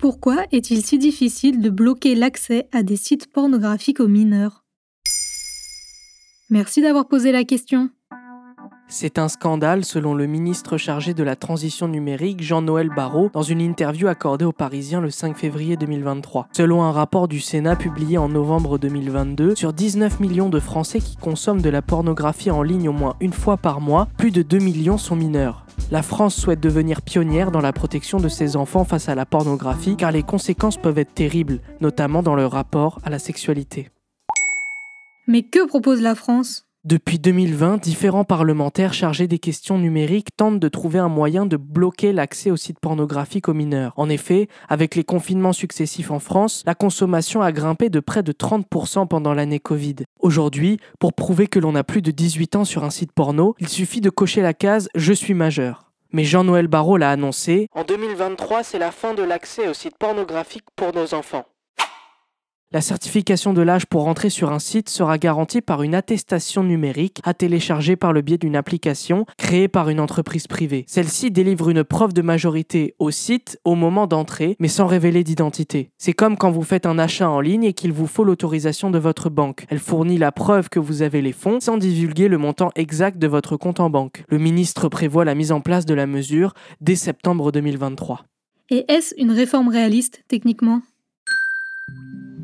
Pourquoi est-il si difficile de bloquer l'accès à des sites pornographiques aux mineurs? Merci d'avoir posé la question. C'est un scandale selon le ministre chargé de la transition numérique Jean-Noël Barrot dans une interview accordée aux Parisiens le 5 février 2023. Selon un rapport du Sénat publié en novembre 2022, sur 19 millions de Français qui consomment de la pornographie en ligne au moins une fois par mois, plus de 2 millions sont mineurs. La France souhaite devenir pionnière dans la protection de ses enfants face à la pornographie car les conséquences peuvent être terribles, notamment dans leur rapport à la sexualité. Mais que propose la France? Depuis 2020, différents parlementaires chargés des questions numériques tentent de trouver un moyen de bloquer l'accès aux sites pornographiques aux mineurs. En effet, avec les confinements successifs en France, la consommation a grimpé de près de 30% pendant l'année Covid. Aujourd'hui, pour prouver que l'on a plus de 18 ans sur un site porno, il suffit de cocher la case Je suis majeur. Mais Jean-Noël Barrot l'a annoncé, en 2023, c'est la fin de l'accès aux sites pornographiques pour nos enfants. La certification de l'âge pour entrer sur un site sera garantie par une attestation numérique à télécharger par le biais d'une application créée par une entreprise privée. Celle-ci délivre une preuve de majorité au site au moment d'entrée, mais sans révéler d'identité. C'est comme quand vous faites un achat en ligne et qu'il vous faut l'autorisation de votre banque. Elle fournit la preuve que vous avez les fonds sans divulguer le montant exact de votre compte en banque. Le ministre prévoit la mise en place de la mesure dès septembre 2023. Et est-ce une réforme réaliste techniquement?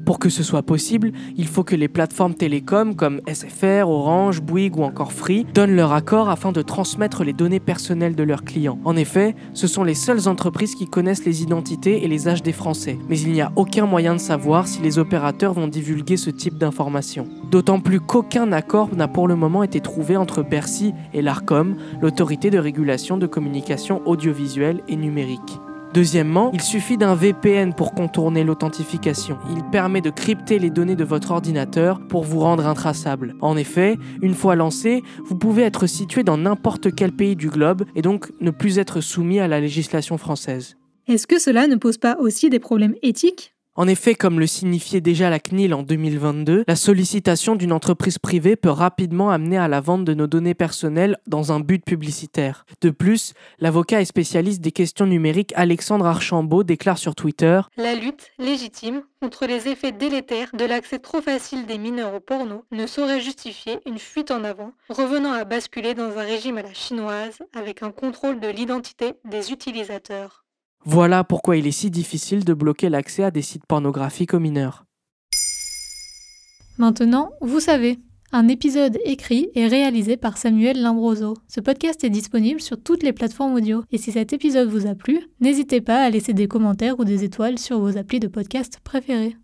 Pour que ce soit possible, il faut que les plateformes télécoms comme SFR, Orange, Bouygues ou encore Free donnent leur accord afin de transmettre les données personnelles de leurs clients. En effet, ce sont les seules entreprises qui connaissent les identités et les âges des Français. Mais il n'y a aucun moyen de savoir si les opérateurs vont divulguer ce type d'informations. D'autant plus qu'aucun accord n'a pour le moment été trouvé entre Bercy et l'ARCOM, l'autorité de régulation de communication audiovisuelle et numérique. Deuxièmement, il suffit d'un VPN pour contourner l'authentification. Il permet de crypter les données de votre ordinateur pour vous rendre intraçable. En effet, une fois lancé, vous pouvez être situé dans n'importe quel pays du globe et donc ne plus être soumis à la législation française. Est-ce que cela ne pose pas aussi des problèmes éthiques? En effet, comme le signifiait déjà la CNIL en 2022, la sollicitation d'une entreprise privée peut rapidement amener à la vente de nos données personnelles dans un but publicitaire. De plus, l'avocat et spécialiste des questions numériques Alexandre Archambault déclare sur Twitter La lutte légitime contre les effets délétères de l'accès trop facile des mineurs au porno ne saurait justifier une fuite en avant, revenant à basculer dans un régime à la chinoise avec un contrôle de l'identité des utilisateurs. Voilà pourquoi il est si difficile de bloquer l'accès à des sites pornographiques aux mineurs. Maintenant, vous savez. Un épisode écrit et réalisé par Samuel Limbroso. Ce podcast est disponible sur toutes les plateformes audio. Et si cet épisode vous a plu, n'hésitez pas à laisser des commentaires ou des étoiles sur vos applis de podcast préférés.